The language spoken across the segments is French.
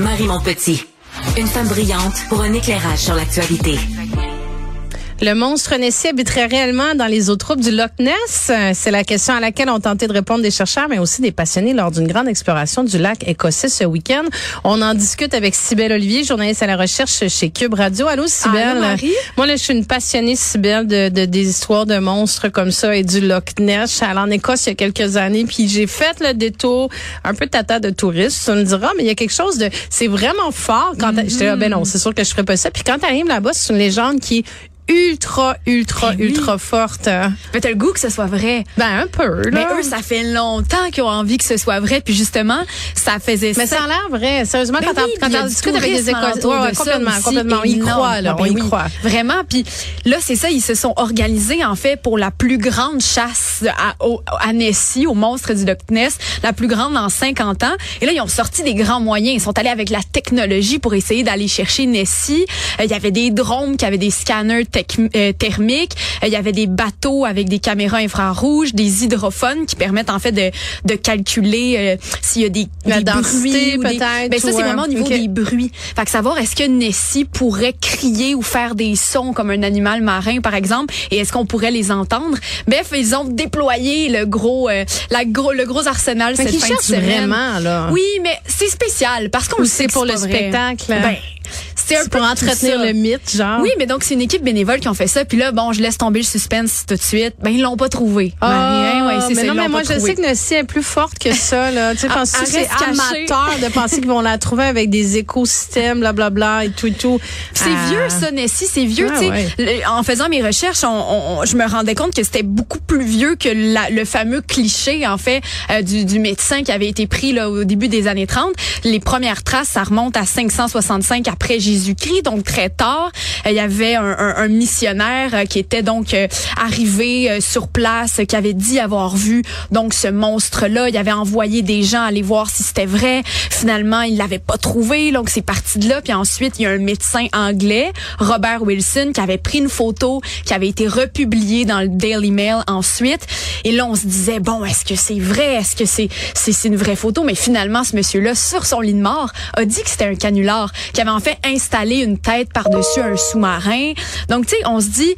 Marie Montpetit. Une femme brillante pour un éclairage sur l'actualité. Le monstre Nessie habiterait réellement dans les eaux troubles du Loch Ness? C'est la question à laquelle ont tenté de répondre des chercheurs, mais aussi des passionnés lors d'une grande exploration du lac écossais ce week-end. On en discute avec Sybelle Olivier, journaliste à la recherche chez Cube Radio. Allô, Sybelle? Allô, Marie? Moi, là, je suis une passionnée, Sybelle, de, de, des histoires de monstres comme ça et du Loch Ness. Je suis allée en Écosse il y a quelques années, puis j'ai fait le détour, un peu tata de touriste. Tu me diras, mais il y a quelque chose de... C'est vraiment fort quand... Mm J'étais là, ben non, c'est sûr que je ferais pas ça. Puis quand t'arrives là-bas, c'est une légende qui est ultra, ultra, oui. ultra forte. Mais t'as le goût que ce soit vrai. Ben, un peu, là. Mais eux, ça fait longtemps qu'ils ont envie que ce soit vrai. Puis justement, ça faisait Mais ça. ça a l'air vrai. Sérieusement, Ben quand oui, on, quand on discute avec des alentour ouais, complètement, complètement. On y croit, là. Ah, on ben y oui. croit. Vraiment. Puis là, c'est ça, ils se sont organisés, en fait, pour la plus grande chasse à, au- à Nessie, au monstre du Loch Ness, la plus grande en 50 ans. Et là, ils ont sorti des grands moyens. Ils sont allés avec la technologie pour essayer d'aller chercher Nessie. Euh, Il y avait des drones qui avaient des scanners euh, thermiques. Euh, Il y avait des bateaux avec des caméras infrarouges, des hydrophones qui permettent, en fait, de, de calculer euh, s'il y a des, La des densité, peut-être, Ben, ça, c'est vraiment au niveau ok. des bruits. Fait que savoir est-ce que Nessie pourrait crier ou faire des sons comme un animal marin, par exemple, et est-ce qu'on pourrait les entendre? Bref, ils ont déployé le gros, euh, la gros, le gros arsenal Mais cette fin de cherchent semaine. vraiment, là. Oui, mais c'est spécial parce qu'on le sait pour le vrai. spectacle. Ben, c'est un peu pour entretenir le mythe, genre. Oui, mais donc c'est une équipe bénévole qui ont fait ça. Puis là, bon, je laisse tomber le suspense tout de suite. Ben ils l'ont pas trouvé. Ah, Marie, hein, ouais, c'est mais ça, non, mais moi, je trouvé. sais que Nessie est plus forte que ça, là. Tu sais, Ah, c'est amateur de penser qu'ils vont la trouver avec des écosystèmes, blablabla, et tout et tout. C'est Ah. vieux ça, Nessie, c'est vieux. Ah, tu sais. ouais. Le- En faisant mes recherches, on, on- on- je me rendais compte que c'était beaucoup plus vieux que la- le fameux cliché en fait euh, du, du médecin qui avait été pris là au début des années 30. Les premières traces, ça remonte à 565 après Jésus-Christ, donc très tard. Euh, Il y avait un, un- un missionnaire euh, qui était donc euh, arrivé sur place, qui avait dit avoir vu donc ce monstre-là. Il avait envoyé des gens aller voir si c'était vrai. Finalement, il l'avait pas trouvé, donc c'est parti de là. Puis ensuite, il y a un médecin anglais, Robert Wilson, qui avait pris une photo, qui avait été republiée dans le Daily Mail ensuite. Et là, on se disait bon, est-ce que c'est vrai? Est-ce que c'est c'est une vraie photo? Mais finalement, ce monsieur-là, sur son lit de mort, a dit que c'était un canular, qui avait en fait installé une tête par-dessus un sous-marin. Donc, tu sais, on se dit.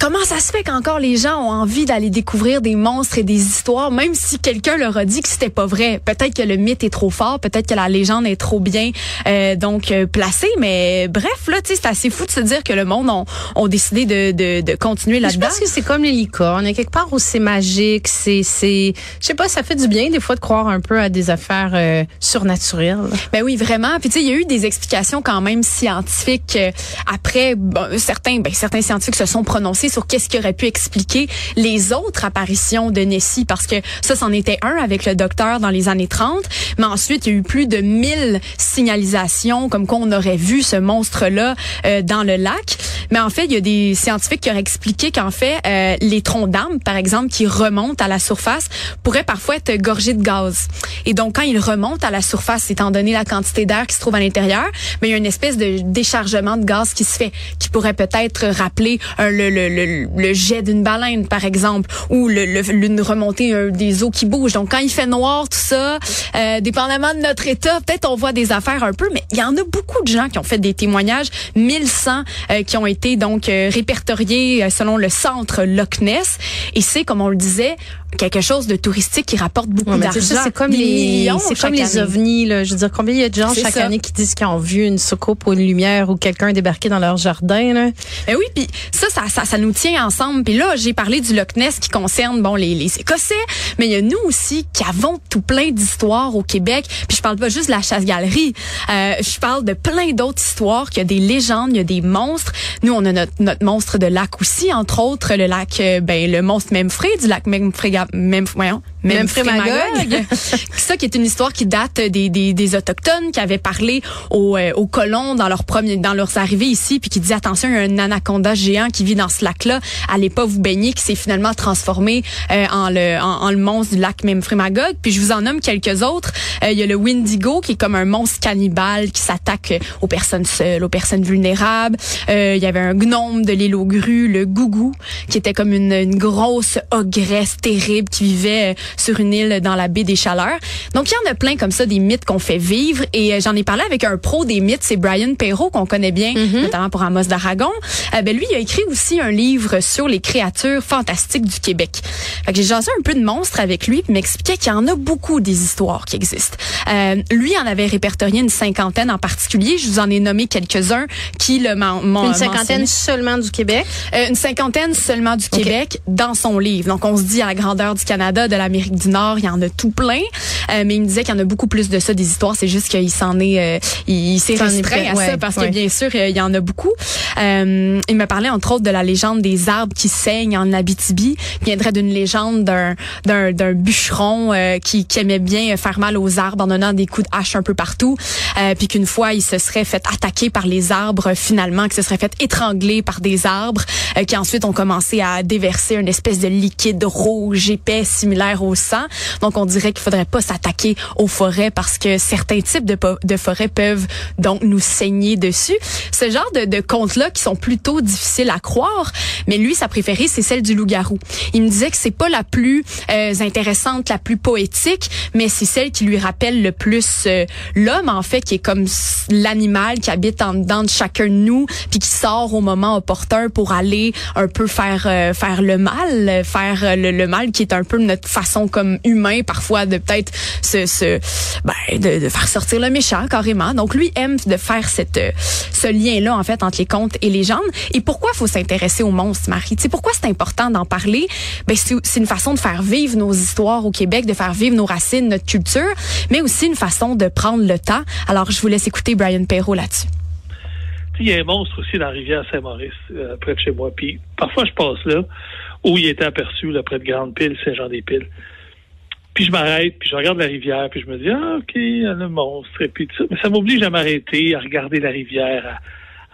Comment ça se fait qu'encore les gens ont envie d'aller découvrir des monstres et des histoires, même si quelqu'un leur a dit que c'était pas vrai? Peut-être que le mythe est trop fort, peut-être que la légende est trop bien euh, donc euh, placée, mais bref, là, tu sais, c'est assez fou de se dire que le monde ont, ont décidé de, de, de continuer Mais Je là-dedans. pense que c'est comme les licornes. Il y a quelque part où c'est magique, c'est, c'est, je sais pas, ça fait du bien des fois de croire un peu à des affaires euh, surnaturelles. Ben oui, vraiment. Puis tu sais, il y a eu des explications quand même scientifiques euh, après. bon, certains, ben, certains scientifiques se sont prononcés sur qu'est-ce qui aurait pu expliquer les autres apparitions de Nessie, parce que ça, c'en était un avec le docteur dans les années 30. Mais ensuite, il y a eu plus de 1000 signalisations comme quoi on aurait vu ce monstre-là euh, dans le lac. Mais en fait, il y a des scientifiques qui auraient expliqué qu'en fait, euh, les troncs d'arbres, par exemple, qui remontent à la surface, pourraient parfois être gorgés de gaz. Et donc, quand ils remontent à la surface, étant donné la quantité d'air qui se trouve à l'intérieur, ben, il y a une espèce de déchargement de gaz qui se fait, qui pourrait peut-être rappeler euh, le, le, le, le jet d'une baleine, par exemple, ou le, le- remontée euh, des eaux qui bougent. Donc, quand il fait noir, tout ça, euh, dépendamment de notre état, peut-être on voit des affaires un peu, mais il y en a beaucoup de gens qui ont fait des témoignages, 1100 euh, qui ont été donc euh, répertoriés euh, selon le centre Loch Ness. Et c'est, comme on le disait, quelque chose de touristique qui rapporte beaucoup Ouais, d'argent. c'est comme Des les, millions c'est comme les ovnis, là. Je veux dire, combien il y a de gens chaque ça. année qui disent qu'ils ont vu une soucoupe ou une lumière ou quelqu'un débarquer dans leur jardin, là? Ben oui, puis ça, ça, ça, ça nous tient ensemble. Puis là, j'ai parlé du Loch Ness qui concerne bon les, les Écossais, mais il y a nous aussi qui avons tout plein d'histoires au Québec. Puis je parle pas juste de la chasse-galerie. Euh, je parle de plein d'autres histoires. Qu'il y a des légendes, il y a des monstres. Nous, on a notre, notre monstre de lac aussi, entre autres le lac, euh, ben le monstre Memphray du lac Memphray, Mem, voyons, Memphremagog. ça qui est une histoire qui date des, des, des autochtones qui avaient parlé aux, euh, aux colons dans leur premier dans leurs arrivées ici puis qui dit attention il y a un anaconda géant qui vit dans ce lac là allez pas vous baigner qui s'est finalement transformé euh, en le en, en le monstre du lac Memphremagog puis je vous en nomme quelques autres. Euh, il y a le Wendigo qui est comme un monstre cannibale qui s'attaque euh, aux personnes seules aux personnes vulnérables. Euh, il y avait un gnome de l'île aux grues le Gougou qui était comme une, une grosse ogresse terrible qui vivait euh, sur une île dans la baie des Chaleurs. Donc, il y en a plein comme ça, des mythes qu'on fait vivre. Et euh, j'en ai parlé avec un pro des mythes, c'est Brian Perrault, qu'on connaît bien, Mm-hmm. notamment pour Amos d'Aragon. Euh, ben, lui, il a écrit aussi un livre sur les créatures fantastiques du Québec. Fait que j'ai jasé un peu de monstres avec lui, puis m'expliquait qu'il y en a beaucoup des histoires qui existent. Euh, lui en avait répertorié une cinquantaine en particulier. Je vous en ai nommé quelques-uns qui le m'en Une cinquantaine seulement du Québec? euh, une cinquantaine seulement du Québec dans son livre. Donc, on se dit à la grandeur du Canada, de l'Amérique du Nord, il y en a tout plein. Euh, mais il me disait qu'il y en a beaucoup plus de ça, des histoires. C'est juste qu'il s'en est, euh, il, il s'est est restreint à ouais, ça parce ouais. que bien sûr, euh, il y en a beaucoup. Euh, il me parlait entre autres de la légende des arbres qui saignent en Abitibi. Il viendrait d'une légende d'un d'un d'un bûcheron euh, qui, qui aimait bien faire mal aux arbres en donnant des coups de hache un peu partout. Euh, puis qu'une fois, il se serait fait attaquer par les arbres finalement, que se serait fait étrangler par des arbres, qui ensuite ont commencé à déverser une espèce de liquide rouge épais similaire au Donc on dirait qu'il faudrait pas s'attaquer aux forêts parce que certains types de, forêts peuvent donc nous saigner dessus. Ce genre de, de contes-là qui sont plutôt difficiles à croire, mais lui, sa préférée, c'est celle du loup-garou. Il me disait que c'est pas la plus euh, intéressante, la plus poétique, mais c'est celle qui lui rappelle le plus euh, l'homme, en fait, qui est comme l'animal qui habite en dedans de chacun de nous, puis qui sort au moment opportun pour aller un peu faire euh, faire le mal, faire le, le mal qui est un peu notre façon comme humain parfois de peut-être se, se ben, de, de faire sortir le méchant carrément. Donc lui aime de faire cette euh, ce lien là en fait entre les contes et les légendes. Et pourquoi faut s'intéresser aux monstres, Marie? Tu sais pourquoi c'est important d'en parler? Ben c'est une façon de faire vivre nos histoires au Québec, de faire vivre nos racines, notre culture, mais aussi une façon de prendre le temps. Alors je vous laisse écouter Brian Perrault là-dessus. Il y a un monstre aussi dans la rivière Saint-Maurice, euh, près de chez moi. Puis parfois, je passe là, où il était aperçu, là, près de Grande-Pile, Saint-Jean-des-Piles. Puis je m'arrête, puis je regarde la rivière, puis je me dis, ah, OK, il y a le monstre, et puis tout ça. Mais ça m'oblige à m'arrêter, à regarder la rivière,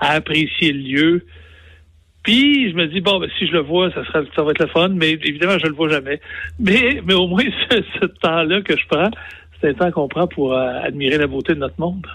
à, apprécier le lieu. Puis je me dis, bon, ben, si je le vois, ça, sera, ça va être le fun, mais évidemment, je le vois jamais. Mais, mais au moins, ce, ce temps-là que je prends, c'est un temps qu'on prend pour euh, admirer la beauté de notre monde.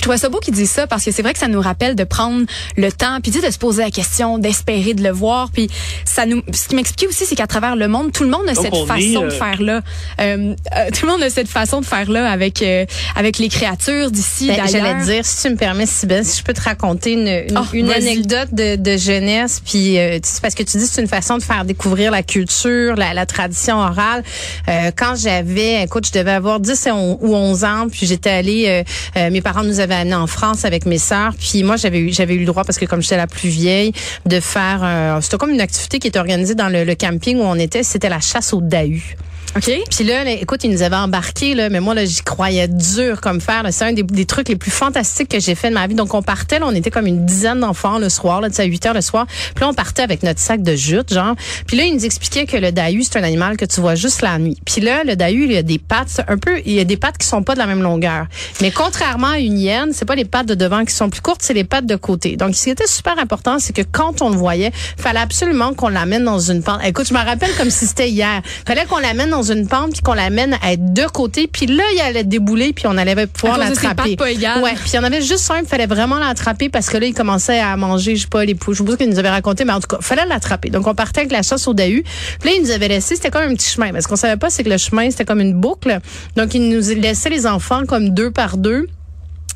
Je trouvais ça beau qu'il dise ça parce que c'est vrai que ça nous rappelle de prendre le temps puis de se poser la question, d'espérer de le voir puis ça nous ce qui m'expliquait aussi c'est qu'à travers le monde tout le monde a Donc, cette on façon est, euh, de faire là euh, euh, tout le monde a cette façon de faire là avec euh, avec les créatures d'ici Ben, d'ailleurs. J'allais te dire, si tu me permets, Sybelle, si je peux te raconter une, une, Oh, une anecdote de, de jeunesse, puis euh, parce que tu dis que c'est une façon de faire découvrir la culture, la, la tradition orale. Euh, quand j'avais, écoute, je devais avoir 10 et on- ou 11 ans, puis j'étais allée, euh, euh, mes parents nous avaient en France avec mes sœurs, puis moi j'avais eu j'avais eu le droit parce que comme j'étais la plus vieille de faire, euh, c'était comme une activité qui était organisée dans le, le camping où on était, c'était la chasse au dahu. OK? Puis là, écoute, ils nous avaient embarqués, là, mais moi, là, j'y croyais dur comme fer. C'est un des, trucs les plus fantastiques que j'ai fait de ma vie. Donc, on partait, là, on était comme une dizaine d'enfants le soir, là, à 8 heures le soir. Puis là, on partait avec notre sac de jute, genre. Puis là, ils nous expliquaient que le dahu, c'est un animal que tu vois juste la nuit. Puis là, le dahu, il a des pattes, un peu, il a des pattes qui sont pas de la même longueur. Mais contrairement à une hyène, c'est pas les pattes de devant qui sont plus courtes, c'est les pattes de côté. Donc, ce qui était super important, c'est que quand on le voyait, fallait absolument qu'on l'amène dans une pente. Écoute, je me rappelle comme si c'était hier. Fallait qu'on l'amène une pente puis qu'on l'amène à être de côté. Puis là, il allait débouler puis on allait pouvoir À l'attraper. Ouais. Puis il y en avait juste un, il fallait vraiment l'attraper parce que là, il commençait à manger, je sais pas, les poules. Je sais pas ce qu'il nous avait raconté, mais en tout cas, fallait l'attraper. Donc, on partait avec la chasse au dahu. Puis là, il nous avait laissé, c'était comme un petit chemin. Mais ce qu'on savait pas, c'est que le chemin, c'était comme une boucle. Donc, il nous laissait les enfants comme deux par deux.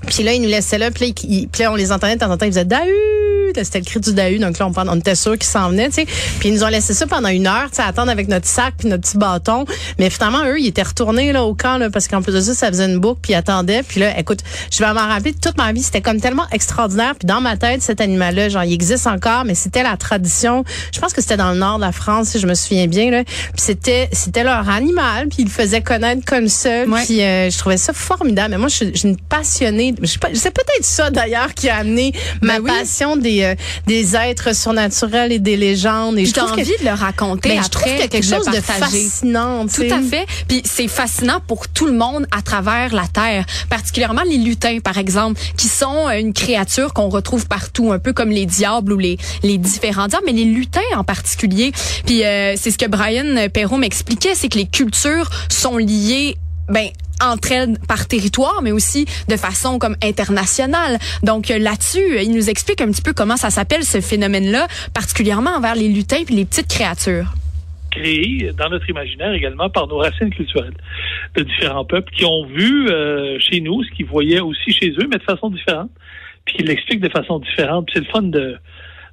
Puis là, ils nous laissaient là, puis là, ils- puis là, on les entendait de temps en temps, ils faisaient Dahu! C'était le cri du Dahu, donc là, on, on était sûr qu'ils s'en venaient, tu sais. Puis ils nous ont laissé ça pendant une heure, tu sais, attendre avec notre sac puis notre petit bâton. Mais finalement, eux, ils étaient retournés là au camp, là, parce qu'en plus de ça, ça faisait une boucle, puis ils attendaient. Puis là, écoute, je vais m'en rappeler toute ma vie, c'était comme tellement extraordinaire. Puis dans ma tête, cet animal-là, genre, il existe encore, mais c'était la tradition. Je pense que c'était dans le nord de la France, si je me souviens bien, là. Puis c'était, c'était leur animal, puis ils le faisaient connaître comme ça. Ouais. Puis euh, je trouvais ça formidable. Mais moi, je suis une passionnée. C'est peut-être ça d'ailleurs qui a amené ma Ben oui. passion des euh, des êtres surnaturels et des légendes. Et J'ai je trouve envie que, de le raconter ben, après. je trouve qu'il y a quelque chose de fascinant. Tout à fait. Puis c'est fascinant pour tout le monde à travers la Terre, particulièrement les lutins, par exemple, qui sont euh, une créature qu'on retrouve partout, un peu comme les diables ou les, les différents diables, mais les lutins en particulier. Puis euh, c'est ce que Brian Perrault m'expliquait, c'est que les cultures sont liées, ben entre elles par territoire, mais aussi de façon comme internationale. Donc euh, là-dessus, euh, il nous explique un petit peu comment ça s'appelle ce phénomène-là, particulièrement envers les lutins puis les petites créatures. créés dans notre imaginaire également par nos racines culturelles de différents peuples qui ont vu euh, chez nous ce qu'ils voyaient aussi chez eux, mais de façon différente, puis qui l'expliquent de façon différente. C'est le fun de,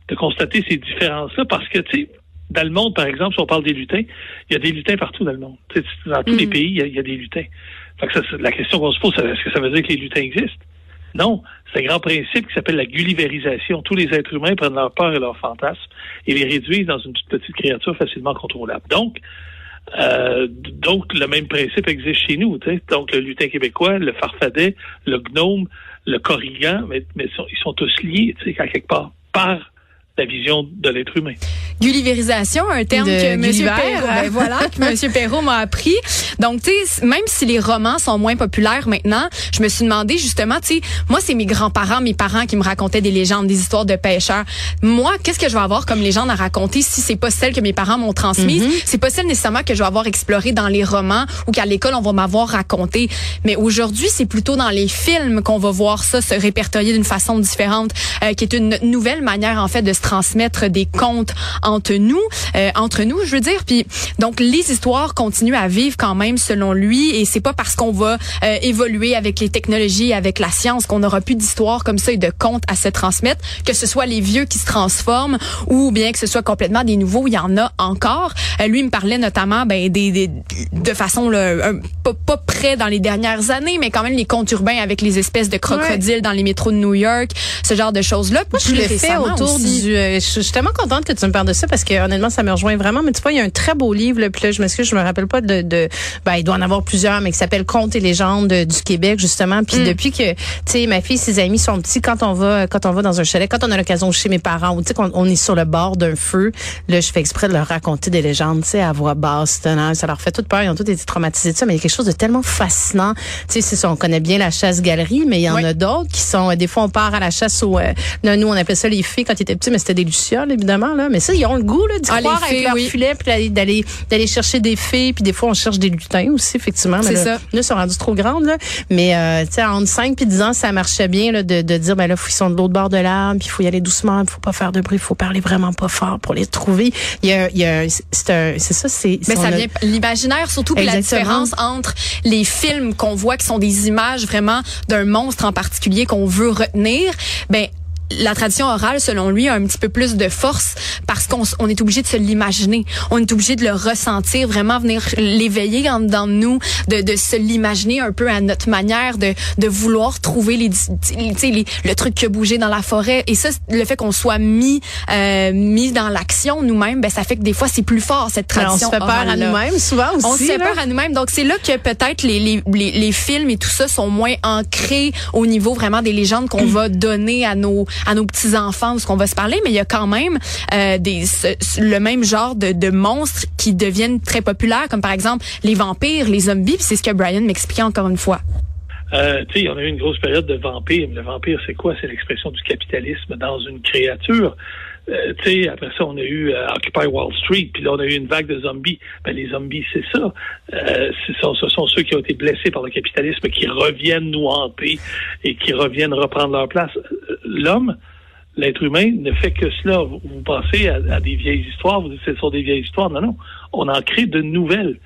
de constater ces différences-là parce que, tu sais, dans le monde, par exemple, si on parle des lutins, il y a des lutins partout dans le monde. dans tous les pays, il y, a, des lutins. La question qu'on se pose, c'est est-ce que ça veut dire que les lutins existent? Non, c'est un grand principe qui s'appelle la gulliverisation. Tous les êtres humains prennent leur peur et leurs fantasmes et les réduisent dans une toute petite créature facilement contrôlable. Donc, euh, donc le même principe existe chez nous. Donc le lutin québécois, le farfadet, le gnome, le corrigan, mais, mais ils sont tous liés, à quelque part, par la vision de l'être humain. Gulliverisation, un terme que M. Perrault, ben voilà, que M. Perrault m'a appris. Donc, tu sais, même si les romans sont moins populaires maintenant, je me suis demandé justement, tu sais, moi, c'est mes grands-parents, mes parents qui me racontaient des légendes, des histoires de pêcheurs. Moi, qu'est-ce que je vais avoir comme légende à raconter si c'est pas celle que mes parents m'ont transmise? Mm-hmm. C'est pas celle nécessairement que je vais avoir explorée dans les romans ou qu'à l'école, on va m'avoir raconté. Mais aujourd'hui, c'est plutôt dans les films qu'on va voir ça se répertorier d'une façon différente, euh, qui est une nouvelle manière, en fait, de se transmettre des contes entre nous, euh, entre nous, je veux dire. Puis donc les histoires continuent à vivre quand même selon lui, et c'est pas parce qu'on va euh, évoluer avec les technologies, avec la science, qu'on aura plus d'histoires comme ça et de contes à se transmettre, que ce soit les vieux qui se transforment ou bien que ce soit complètement des nouveaux. Il y en a encore. Euh, lui me parlait notamment ben, des, des de façon là, pas, pas près dans les dernières années, mais quand même les contes urbains avec les espèces de crocodiles dans les métros de New York, ce genre de choses là. Moi, je l'ai fait autour du euh, je suis tellement contente que tu me parles de ça parce que honnêtement, ça me rejoint vraiment. Mais tu vois, il y a un très beau livre, là, puis là, je m'excuse, je me rappelle pas de, de ben, il doit en avoir plusieurs, mais qui s'appelle Contes et légendes du Québec, justement. Puis mm. depuis que, tu sais, ma fille, ses amis sont petits, quand on va, quand on va dans un chalet, quand on a l'occasion chez mes parents, ou tu sais, qu'on on est sur le bord d'un feu, là, je fais exprès de leur raconter des légendes, tu sais, à voix basse, ça leur fait toute peur, ils ont tous été traumatisés de ça, mais il y a quelque chose de tellement fascinant. Tu sais, c'est ça, on connaît bien la chasse-galerie, mais il y en a d'autres qui sont, des fois, on part à la chasse au, euh, nous, on appelait ça les filles quand ils étaient petits, mais c'était des lucioles, évidemment, là. Mais ça, ils ont le goût, là, d'y ah, croire avec leur filet, puis d'aller, d'aller chercher des filles, puis des fois, on cherche des lutins aussi, effectivement. C'est ça. Là, ils sont rendus trop grandes, là. Mais, euh, tu sais, entre 5 puis 10 ans, ça marchait bien, là, de, de dire, ben là, ils sont de l'autre bord de l'arbre, puis il faut y aller doucement, il faut pas faire de bruit, il faut parler vraiment pas fort pour les trouver. Il y a, il y a c'est ça, c'est. Mais ça vient, l'imaginaire, surtout, puis la différence entre les films qu'on voit qui sont des images vraiment d'un monstre en particulier qu'on veut retenir, ben la tradition orale, selon lui, a un petit peu plus de force parce qu'on on est obligé de se l'imaginer. On est obligé de le ressentir, vraiment venir l'éveiller en dedans de nous, de, de se l'imaginer un peu à notre manière, de, de vouloir trouver les, les, le truc qui a bougé dans la forêt. Et ça, le fait qu'on soit mis euh, mis dans l'action nous-mêmes, ben ça fait que des fois c'est plus fort cette tradition. on se fait peur à nous-mêmes souvent aussi. On se fait peur à nous-mêmes. Donc c'est là que peut-être les, les, les, les films et tout ça sont moins ancrés au niveau vraiment des légendes qu'on va donner à nos à nos petits enfants ce qu'on va se parler, mais il y a quand même euh, des le même genre de, de monstres qui deviennent très populaires, comme par exemple les vampires, les zombies. C'est ce que Brian m'expliquait encore une fois. Euh, tu sais, on a eu une grosse période de vampires. Le vampire, c'est quoi? C'est l'expression du capitalisme dans une créature. Euh, tu sais, après ça, on a eu euh, Occupy Wall Street, puis là, on a eu une vague de zombies. Ben, les zombies, c'est ça. Euh, ce sont ceux qui ont été blessés par le capitalisme qui reviennent nous hanter et qui reviennent reprendre leur place. Euh, l'homme, l'être humain, ne fait que cela. Vous, pensez à, à, des vieilles histoires, vous dites ce sont des vieilles histoires. Non, non. On en crée de nouvelles.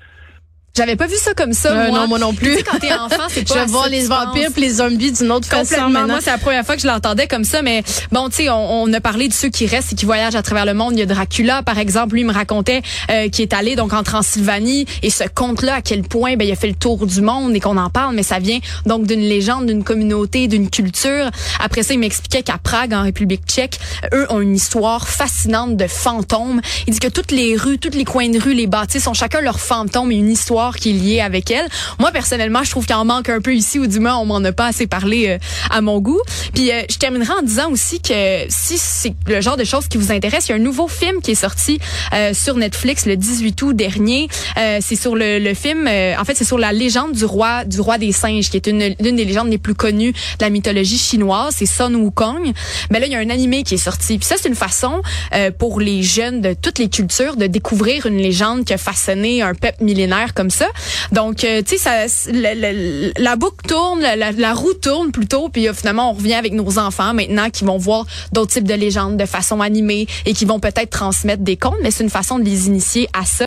J'avais pas vu ça comme ça, euh, moi. Non, moi non plus. Tu sais, quand t'es enfant, c'est pas Je vois les vampires puis les zombies d'une autre façon Moi, c'est la première fois que je l'entendais comme ça, mais bon, tu sais, on, on, a parlé de ceux qui restent et qui voyagent à travers le monde. Il y a Dracula, par exemple, lui me racontait euh, qui est allé donc en Transylvanie et ce conte-là, à quel point ben, il a fait le tour du monde et qu'on en parle, mais ça vient donc d'une légende, d'une communauté, d'une culture. Après ça, il m'expliquait qu'à Prague, en République tchèque, eux ont une histoire fascinante de fantômes. Il dit que toutes les rues, tous les coins de rue, les bâtisses ont chacun leur fantôme et une histoire qui est liée avec elle. Moi, personnellement, je trouve qu'il en manque un peu ici, ou du moins, on m'en a pas assez parlé euh, à mon goût. Puis, euh, je terminerai en disant aussi que si c'est le genre de choses qui vous intéresse, il y a un nouveau film qui est sorti euh, sur Netflix le 18 août dernier. c'est sur le, le film, en fait, c'est sur la légende du roi du roi des singes, qui est une l'une des légendes les plus connues de la mythologie chinoise. C'est Sun Wukong. Mais là, il y a un animé qui est sorti. Puis ça, c'est une façon pour les jeunes de toutes les cultures de découvrir une légende qui a façonné un peuple millénaire comme Donc, euh, tu sais, la, boucle tourne, la, la, roue tourne plutôt, puis euh, finalement, on revient avec nos enfants maintenant qui vont voir d'autres types de légendes de façon animée et qui vont peut-être transmettre des contes, mais c'est une façon de les initier à ça.